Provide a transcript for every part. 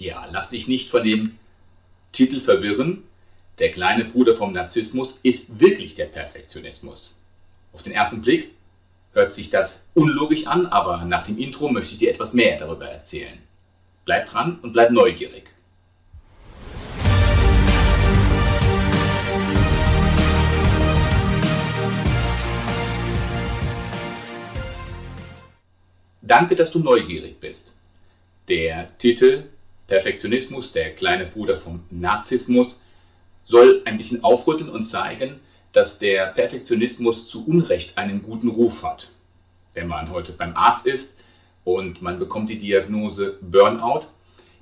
Ja, lass dich nicht von dem Titel verwirren. Der kleine Bruder vom Narzissmus ist wirklich der Perfektionismus. Auf den ersten Blick hört sich das unlogisch an, aber nach dem Intro möchte ich dir etwas mehr darüber erzählen. Bleib dran und bleib neugierig. Danke, dass du neugierig bist. Der Titel Perfektionismus, der kleine Bruder vom Narzissmus, soll ein bisschen aufrütteln und zeigen, dass der Perfektionismus zu Unrecht einen guten Ruf hat. Wenn man heute beim Arzt ist und man bekommt die Diagnose Burnout,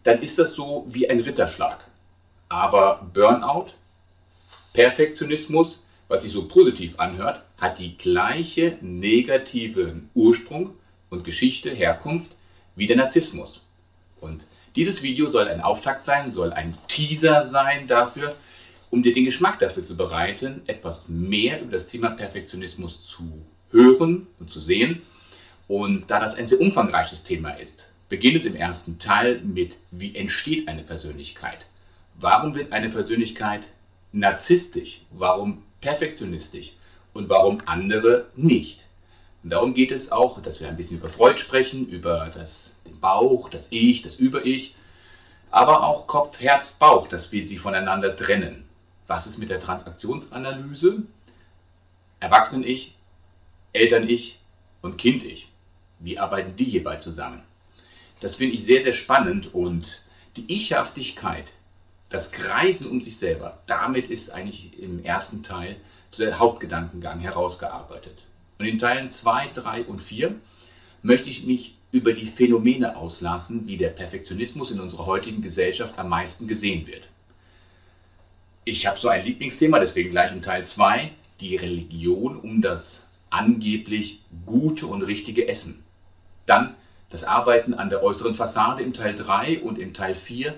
dann ist das so wie ein Ritterschlag. Aber Burnout, Perfektionismus, was sich so positiv anhört, hat die gleiche negative Ursprung und Geschichte, Herkunft wie der Narzissmus. Und dieses Video soll ein Auftakt sein, soll ein Teaser sein dafür, um dir den Geschmack dafür zu bereiten, etwas mehr über das Thema Perfektionismus zu hören und zu sehen. Und da das ein sehr umfangreiches Thema ist, beginnend im ersten Teil mit, wie entsteht eine Persönlichkeit? Warum wird eine Persönlichkeit narzisstisch? Warum perfektionistisch? Und warum andere nicht? Und darum geht es auch, dass wir ein bisschen über Freud sprechen, über das, Bauch, das Ich, das Über-Ich, aber auch Kopf, Herz, Bauch, dass wir sie voneinander trennen. Was ist mit der Transaktionsanalyse? Erwachsenen-Ich, Eltern-Ich und Kind-Ich. Wie arbeiten die hierbei zusammen? Das finde ich sehr, sehr spannend und die Ichhaftigkeit, das Kreisen um sich selber, damit ist eigentlich im ersten Teil der Hauptgedankengang herausgearbeitet. Und in Teilen 2, 3 und 4 möchte ich mich über die Phänomene auslassen, wie der Perfektionismus in unserer heutigen Gesellschaft am meisten gesehen wird. Ich habe so ein Lieblingsthema, deswegen gleich in Teil 2, die Religion um das angeblich gute und richtige Essen. Dann das Arbeiten an der äußeren Fassade im Teil 3 und im Teil 4,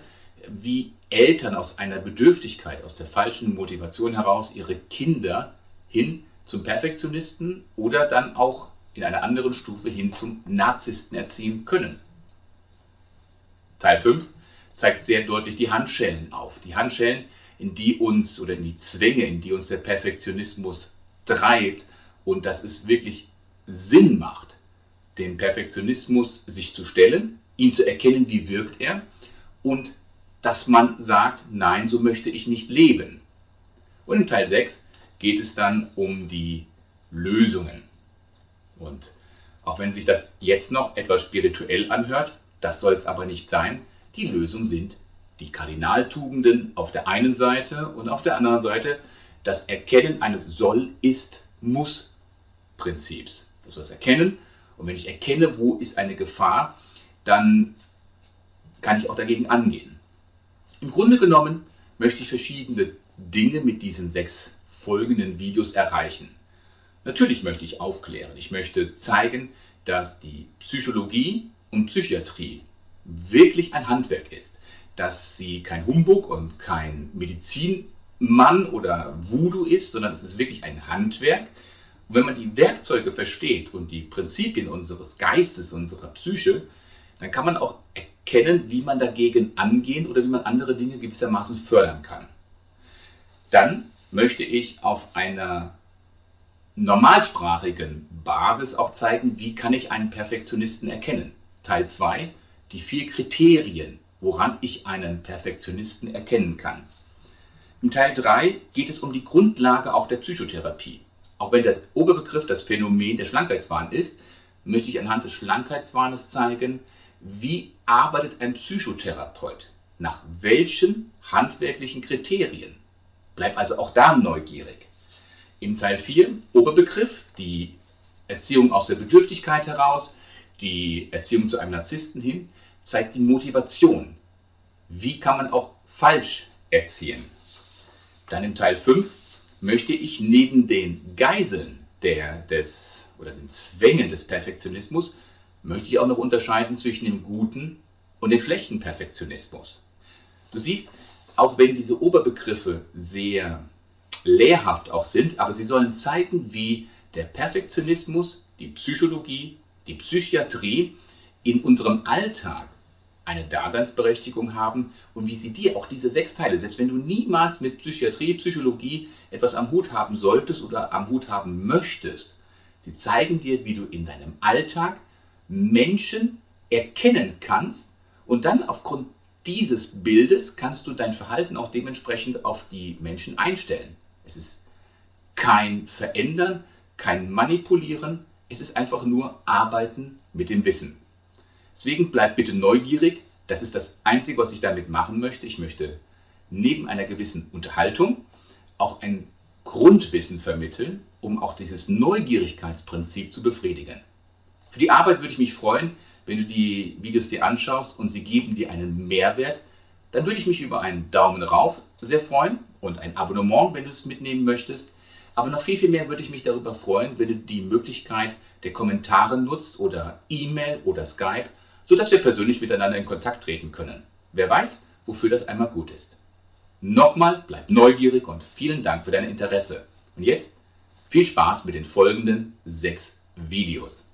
wie Eltern aus einer Bedürftigkeit, aus der falschen Motivation heraus ihre Kinder hin zum Perfektionisten oder dann auch in einer anderen Stufe hin zum Narzissten erziehen können. Teil 5 zeigt sehr deutlich die Handschellen auf. Die Handschellen, in die uns oder in die Zwänge, in die uns der Perfektionismus treibt und dass es wirklich Sinn macht, dem Perfektionismus sich zu stellen, ihn zu erkennen, wie wirkt er und dass man sagt, nein, so möchte ich nicht leben. Und in Teil 6 geht es dann um die Lösungen. Und auch wenn sich das jetzt noch etwas spirituell anhört, das soll es aber nicht sein. Die Lösung sind die Kardinaltugenden auf der einen Seite und auf der anderen Seite das Erkennen eines Soll, Ist, Muss-Prinzips. Das soll das Erkennen. Und wenn ich erkenne, wo ist eine Gefahr, dann kann ich auch dagegen angehen. Im Grunde genommen möchte ich verschiedene Dinge mit diesen sechs folgenden Videos erreichen. Natürlich möchte ich aufklären. Ich möchte zeigen, dass die Psychologie und Psychiatrie wirklich ein Handwerk ist. Dass sie kein Humbug und kein Medizinmann oder Voodoo ist, sondern es ist wirklich ein Handwerk. Und wenn man die Werkzeuge versteht und die Prinzipien unseres Geistes, unserer Psyche, dann kann man auch erkennen, wie man dagegen angehen oder wie man andere Dinge gewissermaßen fördern kann. Dann möchte ich auf einer normalsprachigen Basis auch zeigen, wie kann ich einen Perfektionisten erkennen. Teil 2, die vier Kriterien, woran ich einen Perfektionisten erkennen kann. Im Teil 3 geht es um die Grundlage auch der Psychotherapie. Auch wenn der Oberbegriff das Phänomen der Schlankheitswahn ist, möchte ich anhand des Schlankheitswahnes zeigen, wie arbeitet ein Psychotherapeut, nach welchen handwerklichen Kriterien. Bleib also auch da neugierig. Im Teil 4, Oberbegriff, die Erziehung aus der Bedürftigkeit heraus, die Erziehung zu einem Narzissten hin, zeigt die Motivation. Wie kann man auch falsch erziehen? Dann im Teil 5 möchte ich neben den Geiseln der, des, oder den Zwängen des Perfektionismus, möchte ich auch noch unterscheiden zwischen dem guten und dem schlechten Perfektionismus. Du siehst, auch wenn diese Oberbegriffe sehr lehrhaft auch sind, aber sie sollen zeigen, wie der Perfektionismus, die Psychologie, die Psychiatrie in unserem Alltag eine Daseinsberechtigung haben und wie sie dir auch diese sechs Teile, selbst wenn du niemals mit Psychiatrie, Psychologie etwas am Hut haben solltest oder am Hut haben möchtest, sie zeigen dir, wie du in deinem Alltag Menschen erkennen kannst und dann aufgrund dieses Bildes kannst du dein Verhalten auch dementsprechend auf die Menschen einstellen. Es ist kein Verändern, kein Manipulieren, es ist einfach nur Arbeiten mit dem Wissen. Deswegen bleib bitte neugierig. Das ist das Einzige, was ich damit machen möchte. Ich möchte neben einer gewissen Unterhaltung auch ein Grundwissen vermitteln, um auch dieses Neugierigkeitsprinzip zu befriedigen. Für die Arbeit würde ich mich freuen, wenn du die Videos dir anschaust und sie geben dir einen Mehrwert. Dann würde ich mich über einen Daumen rauf sehr freuen und ein Abonnement, wenn du es mitnehmen möchtest. Aber noch viel, viel mehr würde ich mich darüber freuen, wenn du die Möglichkeit der Kommentare nutzt oder E-Mail oder Skype sodass wir persönlich miteinander in Kontakt treten können. Wer weiß, wofür das einmal gut ist. Nochmal, bleib neugierig und vielen Dank für dein Interesse. Und jetzt viel Spaß mit den folgenden sechs Videos.